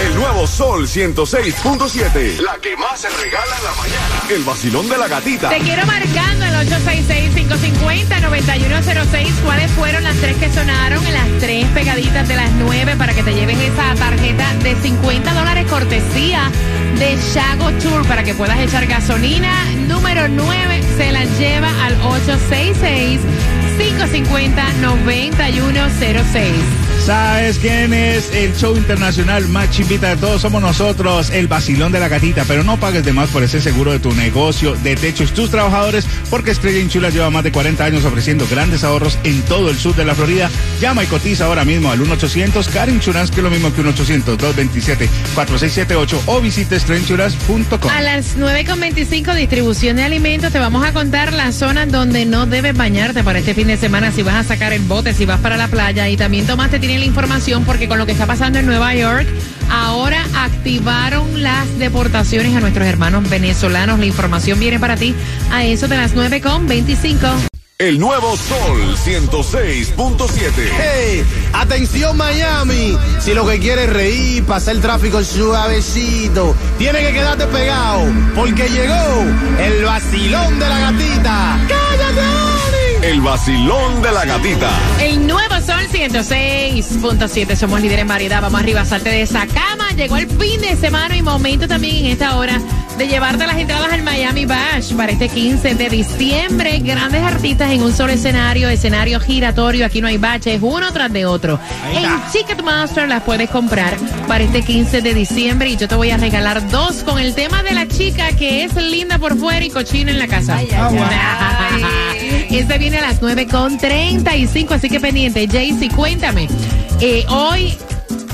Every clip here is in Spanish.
El nuevo Sol 106.7. La que más se regala en la mañana. El vacilón de la gatita. Te quiero marcando el 866-550-9106. ¿Cuáles fueron las tres que sonaron en las tres pegaditas de las nueve para que te lleves esa tarjeta de 50 dólares cortesía de Shago Tour para que puedas echar gasolina? Número 9 se la lleva al 866 550-9106. ¿Sabes quién es el show internacional más chimbita de todos? Somos nosotros, el vacilón de la gatita. Pero no pagues de más por ese seguro de tu negocio, de techos, tus trabajadores, porque Estrella Inchula lleva más de 40 años ofreciendo grandes ahorros en todo el sur de la Florida. Llama y cotiza ahora mismo al 1-800-CAR Insurance, que es lo mismo que 1-800-227-4678 o visite estrellinsurance.com. A las 9.25, distribución de alimentos, te vamos a contar las zonas donde no debes bañarte para este fin de semana, si vas a sacar el bote, si vas para la playa. Y también tomaste, tiene la información porque con lo que está pasando en Nueva York, ahora activaron las deportaciones a nuestros hermanos venezolanos. La información viene para ti a eso de las 9.25. El nuevo Sol 106.7. Hey, atención Miami. Si lo que quieres es reír, pasar el tráfico suavecito, tiene que quedarte pegado, porque llegó el vacilón de la gatita. ¡Cállate, Oli! El vacilón de la gatita. El nuevo Sol 106.7. Somos líderes en variedad. Vamos arriba, salte de esa cama. Llegó el fin de semana y momento también en esta hora de llevarte las entradas al Miami Bash para este 15 de diciembre. Grandes artistas en un solo escenario, escenario giratorio. Aquí no hay baches, uno tras de otro. En Ticketmaster las puedes comprar para este 15 de diciembre y yo te voy a regalar dos con el tema de la chica que es linda por fuera y cochina en la casa. Este viene a las 9.35, así que pendiente. Jaycee, cuéntame. Eh, hoy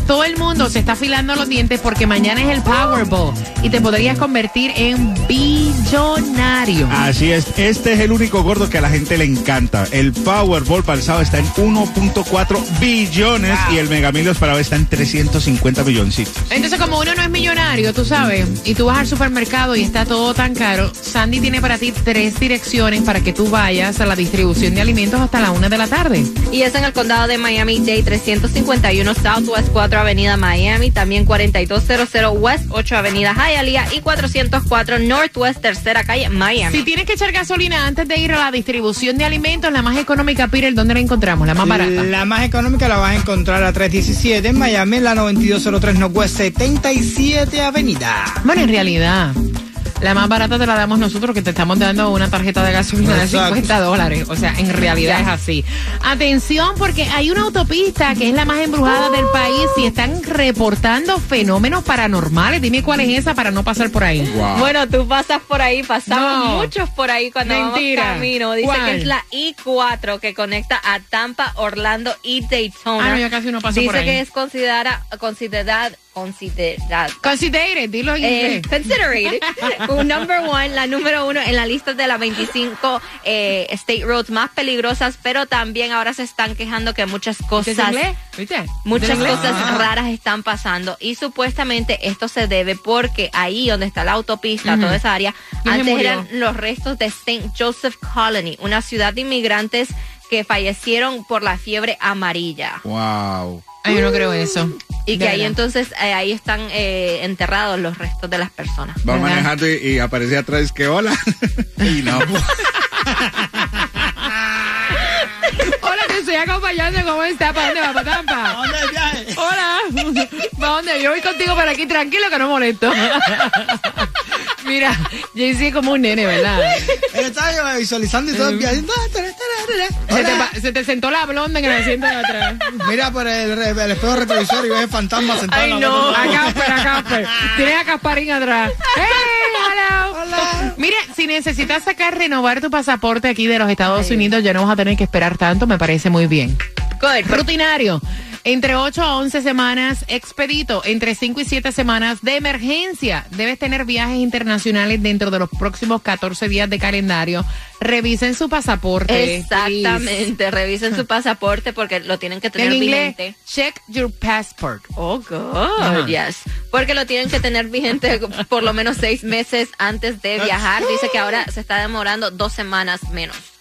todo el mundo se está afilando los dientes porque mañana es el Powerball y te podrías convertir en billonario. Así es, este es el único gordo que a la gente le encanta. El Powerball para el sábado está en 1.4 billones y el Mega Millions para hoy está en 350 milloncitos. Entonces, como uno no es millonario, tú sabes, y tú vas al supermercado y está todo tan caro, Sandy tiene para ti tres direcciones para que tú vayas a la distribución de alimentos hasta la una de la tarde. Y es en el condado de Miami-Dade, 351 Southwest 4 Avenida Miami, también 4200 West 8 Avenida Hialeah y 404 Northwest Tercera Calle Miami. Si tienes que echar gasolina antes de ir a la distribución de alimentos, la más económica, Peter, ¿dónde la encontramos? La más barata. La más económica la vas a encontrar a 317 en Miami, en la 9203 Northwest 77 Avenida. Bueno, en realidad, la más barata te la damos nosotros, que te estamos dando una tarjeta de gasolina de Exacto. 50 dólares. O sea, en realidad es así. Atención, porque hay una autopista que es la más embrujada del país y están reportando fenómenos paranormales. Dime cuál es esa para no pasar por ahí. Bueno, tú pasas por ahí, pasamos No. muchos por ahí cuando Mentira. vamos camino. Dice ¿Cuál? que es la I4 que conecta a Tampa, Orlando y Daytona. Ah, no, yo casi no paso Dice por ahí. que es considerada, considerada, considerada. Consider it, dilo en Eh, inglés. considered un number one, la número uno en la lista de las 25 eh, state roads más peligrosas, pero también ahora se están quejando que muchas ¿Viste cosas, muchas cosas Ah. raras están pasando y supuestamente esto se debe porque ahí donde está la autopista, Ujú. toda esa área, ¿Quién se antes eran los restos de St. Joseph Colony, una ciudad de inmigrantes que fallecieron por la fiebre amarilla. Wow. Ay, yo no creo eso. Y que ahí entonces eh, ahí están eh, enterrados los restos de las personas. Va ¿Verdad? manejando y, y aparecía atrás que hola. y no. Hola, te estoy acompañando. ¿Cómo está? ¿Para dónde va? ¿Para Tampa? ¿Dónde viaje? Hola. ¿Para dónde? Yo voy contigo para aquí, tranquilo que no molesto. Mira, Jaycee es como un nene, ¿verdad? Él estaba yo visualizando y todo el viaje. Se te, Hola. pa- se te sentó la blonda en el asiento de atrás. Mira por el, el espejo retrovisor y ves el fantasma sentado Ay, en la no. A Casper, a Casper. Tienes a Casparín atrás. ¡Hey, hello! Hola. Mira, si necesitas sacar, renovar tu pasaporte aquí de los Estados Unidos, ya no vas a tener que esperar tanto, me parece muy bien. Good. Rutinario. Entre 8 a 11 semanas expedito, entre 5 y 7 semanas de emergencia. Debes tener viajes internacionales dentro de los próximos 14 días de calendario. Revisen su pasaporte. Exactamente, revisen su pasaporte porque lo tienen que tener En inglés, vigente. check your passport. Oh, God, yes. Porque lo tienen que tener vigente por lo menos seis meses antes de viajar. Dice que ahora se está demorando dos semanas menos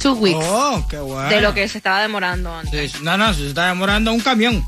Two weeks. Oh, qué bueno. de lo que se estaba demorando antes. Sí, no, no, se está demorando un camión.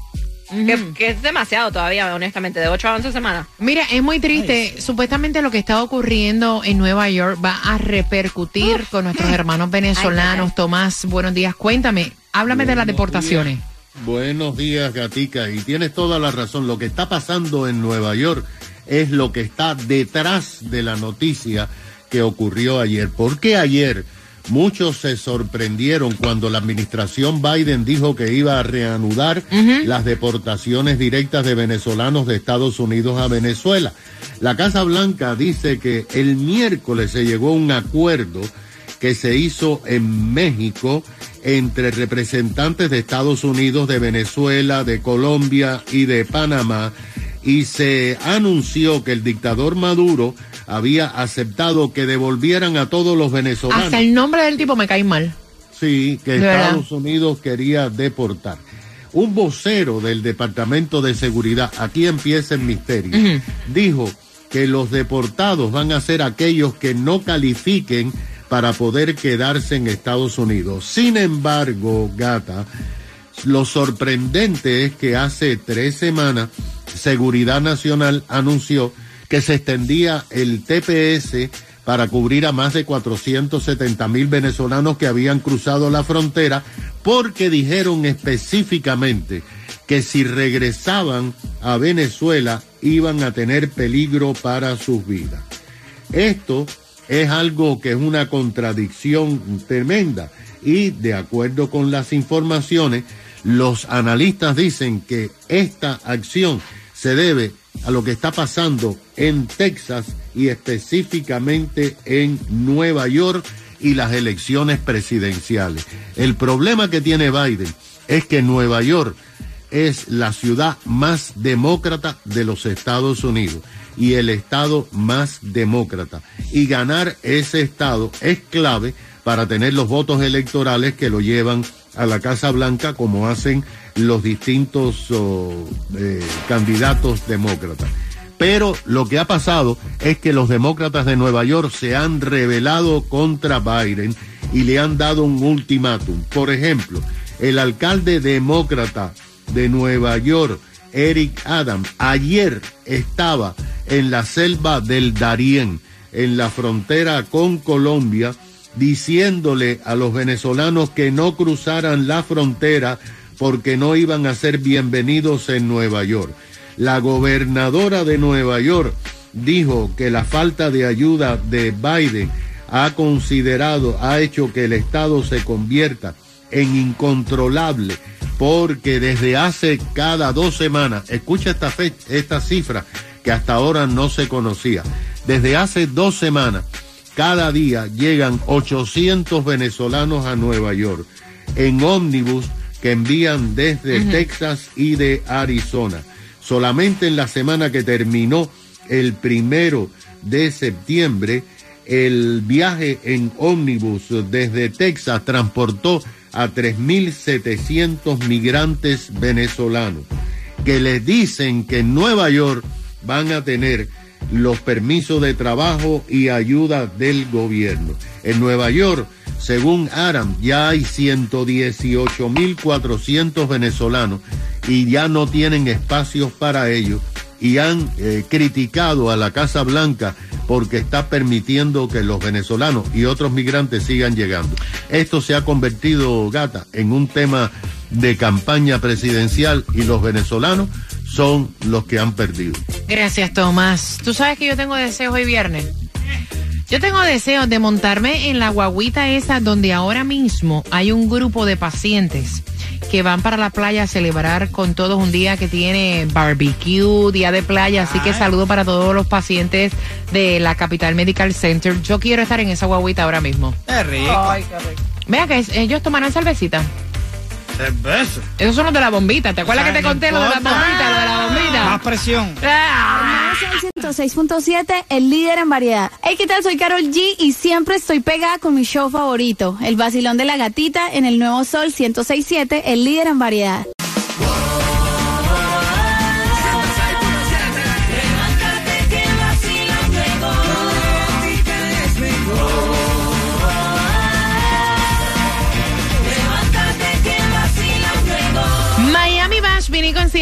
Que, que es demasiado todavía, honestamente, de 8 a 11 semanas. Mira, es muy triste. Supuestamente lo que está ocurriendo en Nueva York va a repercutir con nuestros hermanos venezolanos. Ay. Tomás, buenos días. Cuéntame, háblame de las deportaciones. días. Buenos días, Gatica. Y tienes toda la razón. Lo que está pasando en Nueva York es lo que está detrás de la noticia que ocurrió ayer. ¿Por qué ayer? Muchos se sorprendieron cuando la administración Biden dijo que iba a reanudar las deportaciones directas de venezolanos de Estados Unidos a Venezuela. La Casa Blanca dice que el miércoles se llegó a un acuerdo que se hizo en México entre representantes de Estados Unidos, de Venezuela, de Colombia y de Panamá, y se anunció que el dictador Maduro había aceptado que devolvieran a todos los venezolanos. Hasta el nombre del tipo me cae mal. Sí, que De verdad. Estados Unidos quería deportar. Un vocero del Departamento de Seguridad, aquí empieza el misterio, dijo que los deportados van a ser aquellos que no califiquen para poder quedarse en Estados Unidos. Sin embargo, gata, lo sorprendente es que hace tres semanas Seguridad Nacional anunció que se extendía el TPS para cubrir a más de 470 mil venezolanos que habían cruzado la frontera porque dijeron específicamente que si regresaban a Venezuela iban a tener peligro para sus vidas. Esto es algo que es una contradicción tremenda y de acuerdo con las informaciones, los analistas dicen que esta acción se debe a lo que está pasando en Texas y específicamente en Nueva York y las elecciones presidenciales. El problema que tiene Biden es que Nueva York es la ciudad más demócrata de los Estados Unidos y el estado más demócrata. Y ganar ese estado es clave para tener los votos electorales que lo llevan a la Casa Blanca como hacen los distintos oh, eh, candidatos demócratas. Pero lo que ha pasado es que los demócratas de Nueva York se han rebelado contra Biden y le han dado un ultimátum. Por ejemplo, el alcalde demócrata de Nueva York, Eric Adams, ayer estaba en la selva del Darién, en la frontera con Colombia, diciéndole a los venezolanos que no cruzaran la frontera porque no iban a ser bienvenidos en Nueva York. La gobernadora de Nueva York dijo que la falta de ayuda de Biden ha considerado, ha hecho que el Estado se convierta en incontrolable, porque desde hace cada dos semanas, escucha esta esta cifra que hasta ahora no se conocía, desde hace dos semanas, cada día llegan 800 venezolanos a Nueva York en ómnibus que envían desde Texas y de Arizona. Solamente en la semana que terminó el primero de septiembre, el viaje en ómnibus desde Texas transportó a 3.700 migrantes venezolanos que les dicen que en Nueva York van a tener los permisos de trabajo y ayuda del gobierno. En Nueva York, según Aram, ya hay 118.400 venezolanos y ya no tienen espacios para ellos y han eh, criticado a la Casa Blanca porque está permitiendo que los venezolanos y otros migrantes sigan llegando. Esto se ha convertido, gata, en un tema de campaña presidencial y los venezolanos son los que han perdido. Gracias, Tomás. Tú sabes que yo tengo deseos hoy viernes. Yo tengo deseos de montarme en la guaguita esa donde ahora mismo hay un grupo de pacientes que van para la playa a celebrar con todos un día que tiene barbecue, día de playa. Así que saludo para todos los pacientes de la Capital Medical Center. Yo quiero estar en esa guaguita ahora mismo. Es rico. Vea que ellos tomarán cervecita. Esos son los de la bombita. ¿Te acuerdas O sea, que te no conté lo de la importa. bombita? Lo de la bombita. Más presión. Ah. 106.7, el líder en variedad. Hey, ¿qué tal? Soy Carol G y siempre estoy pegada con mi show favorito, El Vacilón de la Gatita en el Nuevo Sol 106.7, el líder en variedad.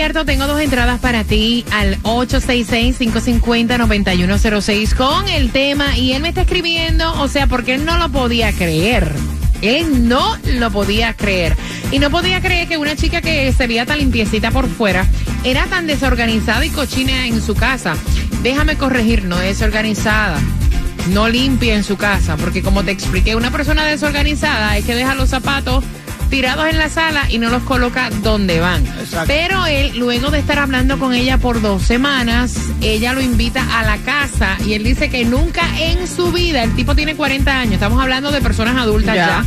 Tengo dos entradas para ti al 866-550-9106 con el tema. Y él me está escribiendo, o sea, porque él no lo podía creer. Él no lo podía creer. Y no podía creer que una chica que se tan limpiecita por fuera era tan desorganizada y cochina en su casa. Déjame corregir, no desorganizada. No limpia en su casa, porque como te expliqué, una persona desorganizada es que deja los zapatos tirados en la sala y no los coloca donde van. Exacto. Pero él, luego de estar hablando con ella por dos semanas, ella lo invita a la casa y él dice que nunca en su vida, el tipo tiene 40 años, estamos hablando de personas adultas Ya. ya,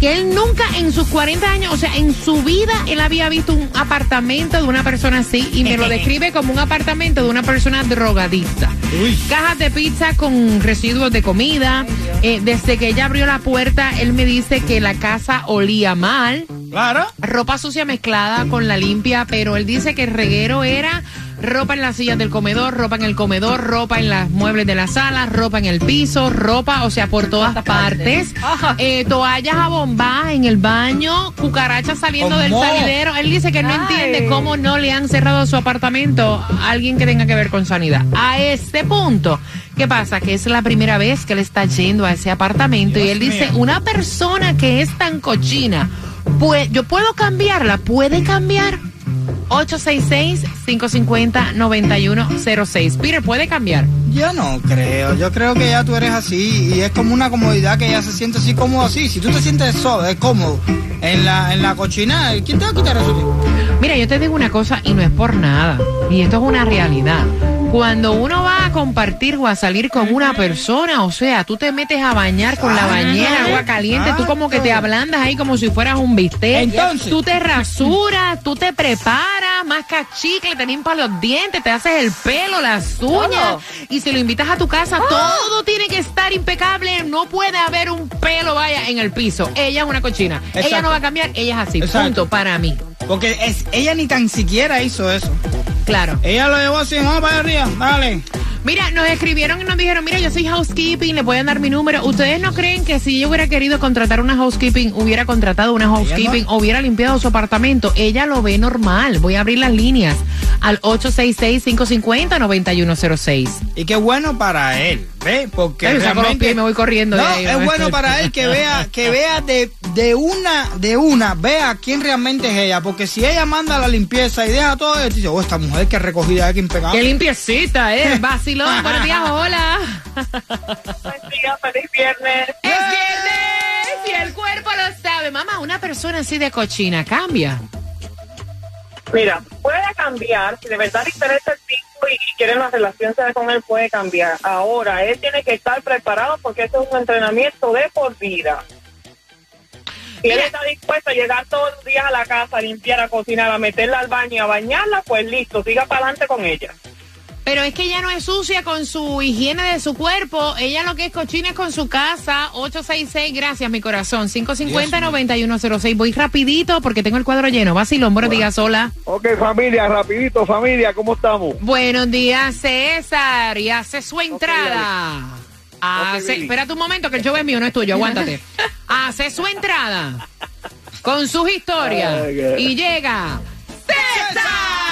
que él nunca en sus 40 años, o sea, en su vida, él había visto un apartamento de una persona así y me lo describe como un apartamento de una persona drogadicta. Uy. Cajas de pizza con residuos de comida. Eh, desde que ella abrió la puerta, él me dice que la casa olía mal. Claro. Ropa sucia mezclada con la limpia, pero él dice que el reguero era ropa en las sillas del comedor, ropa en el comedor, ropa en los muebles de la sala, ropa en el piso, ropa, o sea, por todas partes. Eh, toallas abombadas en el baño, cucarachas saliendo del salidero. Él dice que no entiende cómo no le han cerrado su apartamento a alguien que tenga que ver con sanidad. A este punto, ¿qué pasa? Que es la primera vez que él está yendo a ese apartamento y él dice, una persona que es tan cochina, pues yo puedo cambiarla, puede cambiar. 866-550-9106. Peter, ¿puede cambiar? Yo no creo, yo creo que ya tú eres así y es como una comodidad que ella se siente así cómodo así. Si tú te sientes solo, es cómodo en la, en la cochina, ¿quién te va a quitar eso? Mira, yo te digo una cosa y no es por nada. Y esto es una realidad. Cuando uno va a compartir o a salir con una persona, o sea, tú te metes a bañar con la bañera, agua caliente, tú como que te ablandas ahí como si fueras un bistec. Entonces. Tú te rasuras, tú te preparas, mascas chicle, te limpias los dientes, te haces el pelo, las uñas. Y si lo invitas a tu casa, todo tiene que estar impecable. No puede haber un pelo, vaya, en el piso. Ella es una cochina. Ella no va a cambiar, ella es así. Exacto. Punto para mí. Porque es, ella ni tan siquiera hizo eso. Claro. Ella lo llevó así, vamos para arriba, dale. Mira, nos escribieron y nos dijeron, mira, yo soy housekeeping, le pueden dar mi número. ¿Ustedes no creen que si ella hubiera querido contratar una housekeeping, hubiera contratado una housekeeping, o hubiera limpiado su apartamento? Ella lo ve normal. Voy a abrir las líneas al 866-550-9106. Y qué bueno para él, ¿ve? Porque Ay, yo realmente- me voy corriendo de No, ahí, es ¿no? bueno para él que vea, que vea de, de una, de una, vea quién realmente es ella. Porque si ella manda la limpieza y deja todo, él dice, oh, esta mujer que recogida, que impecable. Qué limpiecita, ¿eh? Vacilón. Buenos días, hola. Buen día, feliz viernes. Es viernes y el cuerpo lo sabe. Mamá, una persona así de cochina, ¿cambia? Mira, puede cambiar, si de verdad le interesa el tipo y, y quiere una relación con él, puede cambiar. Ahora, él tiene que estar preparado porque esto es un entrenamiento de por vida. Si él está dispuesto a llegar todos los días a la casa, a limpiar, a cocinar, a meterla al baño y a bañarla, pues listo, siga para adelante con ella. Pero es que ella no es sucia con su higiene de su cuerpo. Ella lo que es cochina es con su casa. 866, gracias, mi corazón. 550-9106. Voy rapidito porque tengo el cuadro lleno. Vacilón, buenos días, hola. Ok, familia, rapidito, familia, ¿cómo estamos? Buenos días, César. Y hace su entrada. Hace, Billy. espérate un momento que el show es mío, no es tuyo. Aguántate. Hace su entrada con sus historias. Y llega César.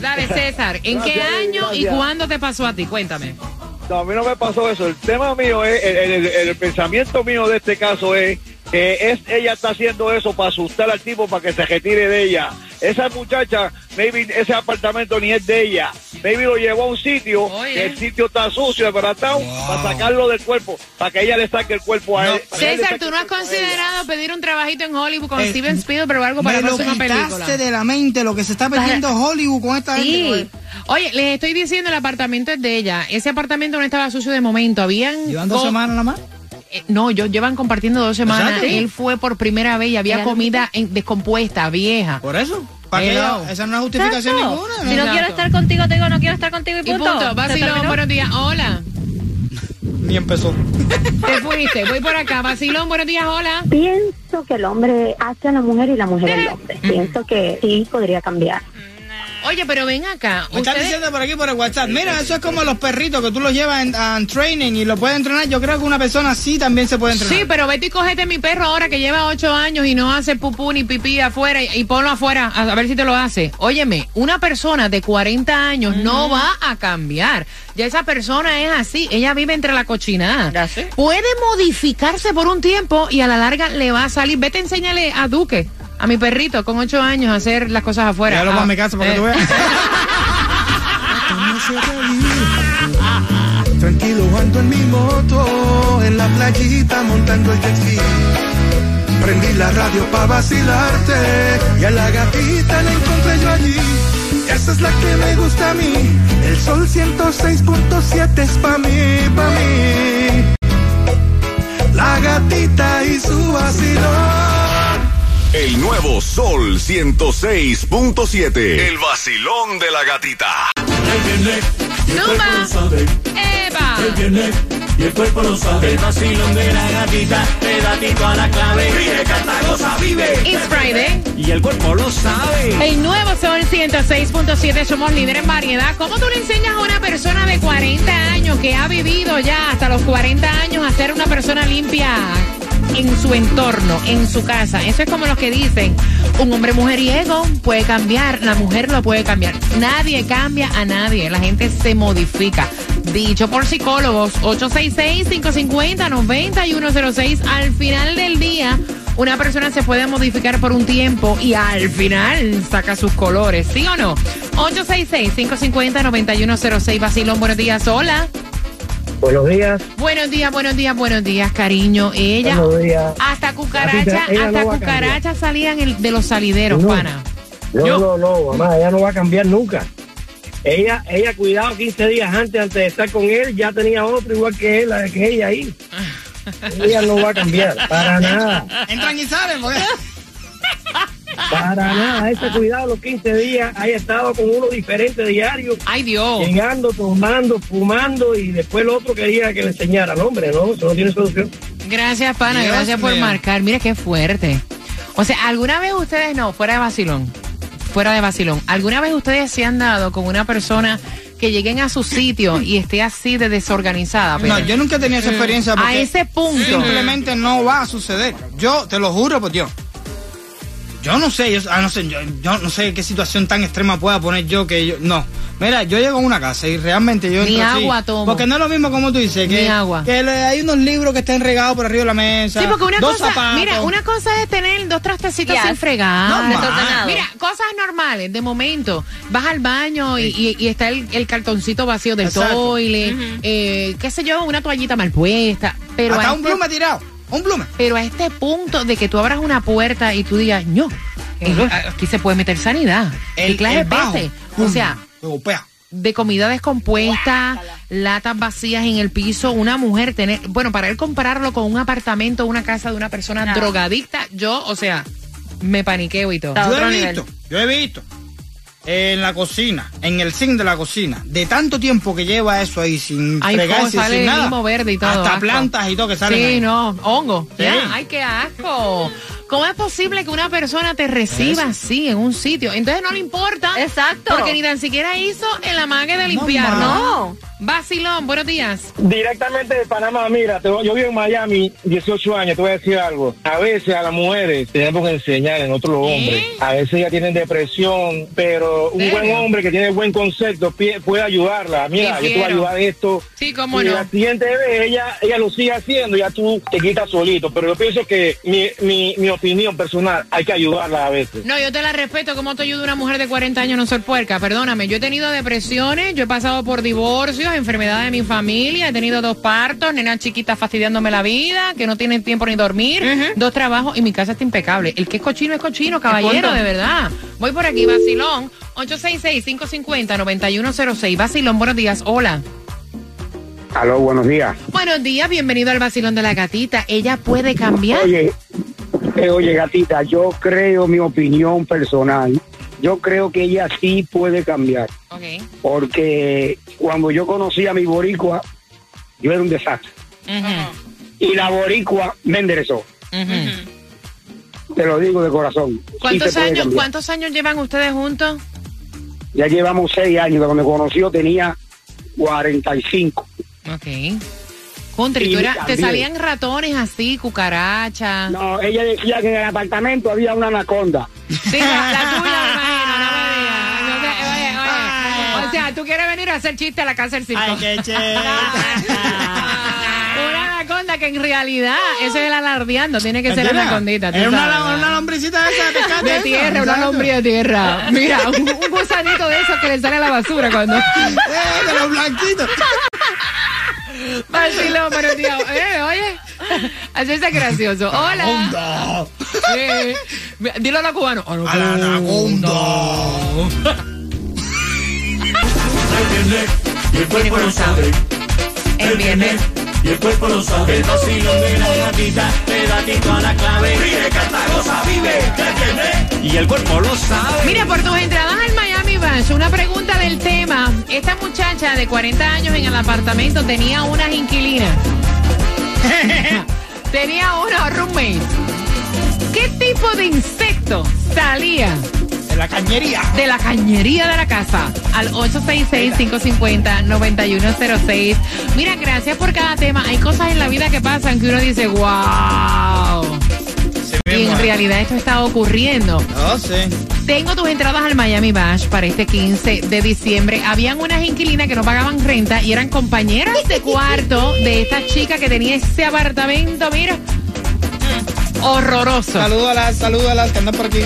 Dale, César. ¿En qué Gracias, año y cuándo te pasó a ti? Cuéntame. No, a mí no me pasó eso. El tema mío es, el, el- el pensamiento mío de este caso es que es, ella está haciendo eso para asustar al tipo para que se retire de ella. Esa muchacha, maybe ese apartamento ni es de ella. Maybe lo llevó a un sitio, Oye. que el sitio está sucio, de verdad, para sacarlo del cuerpo, para que ella le saque el cuerpo a No. él. César, ¿tú no has considerado pedir un trabajito en Hollywood con Eh, Steven Spielberg o algo para Me la lo próxima película? de la mente lo que se está metiendo Hollywood con esta Sí. gente. Oye, les estoy diciendo, el apartamento es de ella. Ese apartamento no estaba sucio de momento. Habían ¿Llevan dos semanas nada más? Eh, no, ellos llevan compartiendo dos semanas. Él fue por primera vez y había comida en- descompuesta, vieja. Por eso. ¿Para qué? Esa no es justificación Exacto. ninguna. Si no Exacto. quiero estar contigo, te digo no quiero estar contigo y Y punto. ¿Se Vacilón, buenos días. Hola. Ni empezó. Te fuiste. Voy por acá. Vacilón, buenos días. Hola. Pienso que el hombre hace a la mujer y la mujer al hombre. Pienso que sí podría cambiar. Oye, pero ven acá. Me están Ustedes- diciendo por aquí por el WhatsApp. Mira, eso es como los perritos que tú los llevas en, en training y los puedes entrenar. Yo creo que una persona así también se puede entrenar. Sí, pero vete y cógete mi perro ahora que lleva ocho años y no hace pupú ni pipí afuera y, y ponlo afuera a, a ver si te lo hace. Óyeme, una persona de 40 años no va a cambiar. Ya esa persona es así, ella vive entre la cochinada. Ya sé. Puede modificarse por un tiempo y a la larga le va a salir. Vete, enséñale a Duque, a mi perrito con ocho años a hacer las cosas afuera. Llévalo Ah, para mi casa para que eh. tú veas. Tranquilo ando en mi moto, en la playita montando el jet ski. Prendí la radio pa' vacilarte y a la gatita la encontré yo allí. Esa es la que me gusta a mí. El sol 106.7 es pa' mí, pa' mí. La gatita y su vacilón. El nuevo Sol 106.7. El vacilón de la gatita. ¡Zumba! ¡Eva! Y el cuerpo lo sabe. El vacilón de la gatita, pedatito a la clave. Vive, canta, goza, vive. It's Friday. Y el cuerpo lo sabe. El nuevo Sol 106.7, somos líderes en variedad. ¿Cómo tú le enseñas a una persona de 40 años que ha vivido ya hasta los 40 años a ser una persona limpia en su entorno, en su casa? Eso es como los que dicen, un hombre mujeriego puede cambiar, la mujer lo puede cambiar. Nadie cambia a nadie, la gente se modifica. Dicho por psicólogos, 866-550-9106. Al final del día, una persona se puede modificar por un tiempo y al final saca sus colores, ¿sí o no? 866-550-9106. Vacilón, buenos días. Hola. Buenos días. Buenos días, buenos días, buenos días, cariño. Ella, Buenos días. hasta cucaracha, hasta no cucaracha salían el- de los salideros, No. pana. No, Yo- no, no, mamá, ella no va a cambiar nunca. Ella, ella, cuidado, 15 días antes, antes de estar con él, ya tenía otro igual que él, la que ella ahí. Ella no va a cambiar, para nada, Entran y salen, porque... para nada. Ese cuidado, los 15 días, haya estado con uno diferente diario. Ay, Dios. Llegando, tomando, fumando y después el otro quería que le enseñara. No, hombre, no, eso no tiene solución. Gracias, pana, Dios gracias por mío. marcar. Mira qué fuerte. O sea, ¿alguna vez ustedes no, fuera de vacilón, fuera de vacilón, ¿alguna vez ustedes se han dado con una persona que lleguen a su sitio y esté así de desorganizada? No, Pedro? yo nunca he tenido esa experiencia. A porque ese punto. Simplemente no va a suceder. Yo te lo juro por Dios. Yo no sé, yo, ah, no sé, yo, yo no sé qué situación tan extrema pueda poner yo que yo. No. Mira, yo llego a una casa y realmente yo. Ni entro así, agua tomo. Porque no es lo mismo como tú dices, que, Ni agua. que le- hay unos libros que están regados por arriba de la mesa. Sí, porque una dos cosa, zapatos. mira, una cosa es tener dos trastecitos Yes. sin fregar. Normal. Mira, cosas normales, de momento, vas al baño y, y- y está el, el cartoncito vacío del Exacto. toile, eh, qué sé yo, una toallita mal puesta. Pero Hasta a un plume tirado. Un plume. Pero a este punto de que tú abras una puerta y tú digas, no, aquí se puede meter sanidad. El, ¿Qué clase peces? O sea, de comida descompuesta, latas vacías en el piso, una mujer tener, bueno, para él compararlo con un apartamento, una casa de una persona No. drogadicta, yo, o sea, me paniqueo y todo. Está a Yo otro he nivel. visto, yo he visto en la cocina, en el zinc de la cocina, de tanto tiempo que lleva eso ahí sin Ay, fregarse, sale sin nada. limo verde y todo, Hasta asco. plantas y todo que salen Sí, ahí. no, hongo. Sí. Ya, ay, qué asco. ¿Cómo es posible que una persona te reciba Eso. así en un sitio? Entonces no le importa. Exacto. Porque ni tan siquiera hizo el amague de limpiar, ma. ¿no? Vacilón, buenos días. Directamente de Panamá, mira, te- yo vivo en Miami 18 años, te voy a decir algo. A veces a las mujeres tenemos que enseñar en otros los ¿Eh? hombres. A veces ya tienen depresión, pero un ¿Serio? buen hombre que tiene buen concepto pie- puede ayudarla. Mira, yo te voy a ayudar de esto. Sí, cómo y no. la siguiente vez ella, ella lo sigue haciendo, ya tú te quitas solito. Pero yo pienso que mi, mi, mi opinión personal, hay que ayudarla a veces. No, yo te la respeto. ¿Cómo te ayuda una mujer de 40 años a no ser puerca? Perdóname, yo he tenido depresiones, yo he pasado por divorcios, enfermedades de mi familia, he tenido dos partos, nenas chiquitas fastidiándome la vida, que no tienen tiempo ni dormir, dos trabajos y mi casa está impecable. El que es cochino es cochino, caballero, de verdad. Voy por aquí, vacilón. 866-550-9106. Vacilón, buenos días. Hola. Aló, buenos días. Buenos días, bienvenido al vacilón de la gatita. ¿Ella puede cambiar? Oye, oye, gatita, yo creo, mi opinión personal, yo creo que ella sí puede cambiar. Porque cuando yo conocí a mi boricua, yo era un desastre. Y la boricua me enderezó. Te lo digo de corazón. ¿Cuántos años. ¿Cuántos años llevan ustedes juntos? Ya llevamos seis años. Cuando me conoció tenía 45. Ok. Country, Sí, ¿tú era- ¿te salían ratones así, cucarachas? No, ella decía que en el apartamento había una anaconda. Sí, la, la tuya, me imagino, no me digas. No te- oye, oye. O sea, tú quieres venir a hacer chiste a la casa del circo. Ay, qué Una anaconda que en realidad, ese es el alardeando, tiene que ser esa tú Era una, sabes. una lombricita esa de pescado. de esa, tierra, una exacto. lombriz de tierra. Mira, un, un gusanito de esos que le sale a la basura cuando. Eh, de los blanquitos. Vacilón, pero tío, eh, oye, hacerse gracioso. Hola. Eh, dilo a los cubanos. Anaconda. El viernes y el cuerpo lo sabe. El viernes y el cuerpo lo sabe. El vacilón de la gatita te da tito a la clave. Vive, canta, goza, vive. El viernes y el cuerpo lo sabe. Mira, por tus entradas al Una pregunta del tema. Esta muchacha de 40 años en el apartamento tenía unas inquilinas. tenía unos roommates. ¿Qué tipo de insecto salía? De la cañería. De la cañería de la casa. Al 866-550-9106. Mira, gracias por cada tema. Hay cosas en la vida que pasan que uno dice, wow. Y en realidad esto está ocurriendo. No sé. Tengo tus entradas al Miami Bash para este 15 de diciembre. Habían unas inquilinas que no pagaban renta y eran compañeras de cuarto de esta chica que tenía ese apartamento, mira. Horroroso. Saludos a las, saludos a las que andan por aquí.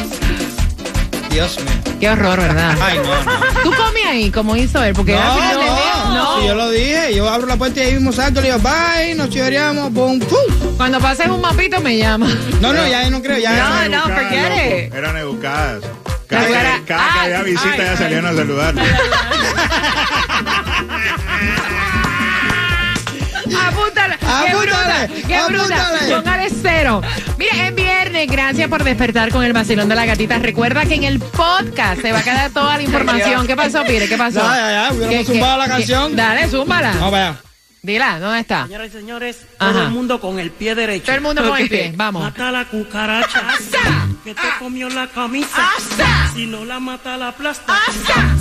Dios mío. Qué horror, ¿verdad? Ay, no, no. Tú comes ahí, como hizo él, porque era final del día. No, si yo lo dije, yo abro la puerta y ahí mismo salto, le digo, bye, nos chiveríamos, pum, pum. Cuando pases un mapito me llama. No, no, ya no creo, ya. No, no, forget it. Eran educadas. Cada, era- que, ay, había visita ay, ya ay. salían a saludar. Apúntale. Qué Apúntale, bruta. Qué bruta. Póngale cero. Mira, es viernes. Gracias por despertar con el vacilón de la gatita. Recuerda que en el podcast se va a quedar toda la información. ¿Qué pasó, Pire? ¿Qué pasó? Ya, ya, ya, hubiéramos ¿Qué- zumbado la canción. Dale, zúmbala. Para allá. Dila, ¿dónde está? Señoras y señores, Ajá. todo el mundo con el pie derecho. Todo el mundo con el pie, vamos. Mata la cucaracha que te comió la camisa. Si no la mata, la aplasta.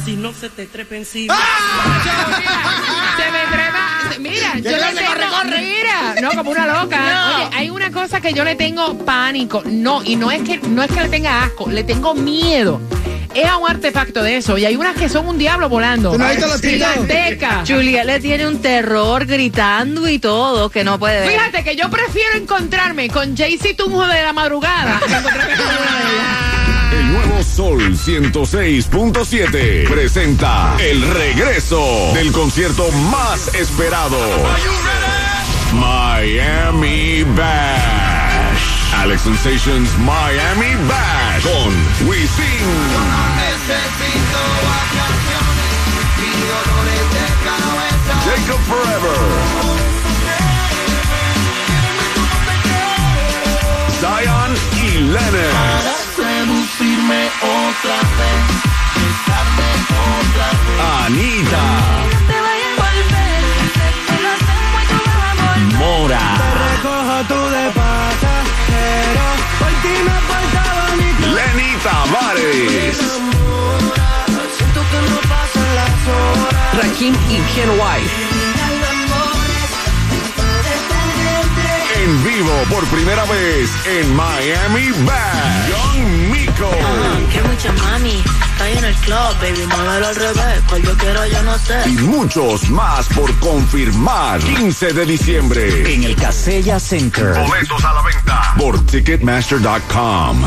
Si no, se te trepa encima. Se me trepa. Se- Mira, ¿Qué yo le tengo. corre, corre? Mira, no, como una loca. No. Oye, hay una cosa que yo le tengo pánico. No, y no es que no es que le tenga asco, le tengo miedo. Es a un artefacto de eso. Y hay unas que son un diablo volando. ¿Tú no. Juliet le tiene un terror gritando y todo que no puede ver. Fíjate que yo prefiero encontrarme con Jaycee Tunjo de la madrugada Sol 106.7 presenta el regreso del concierto más esperado. Miami Bash. Alex Sensations Miami Bash con Wisin. Jacob Forever. Zion y Lennon. Bonito. Lenny Tavares. Rakim y Ken White. En vivo por primera vez en Miami Bash. Young Miko. Que mucha mami, está en el club, baby, muévelo al revés, cual yo quiero, yo no sé. Y muchos más por confirmar. 15 de diciembre. En el Casella Center. Boletos a la venta por Ticketmaster.com.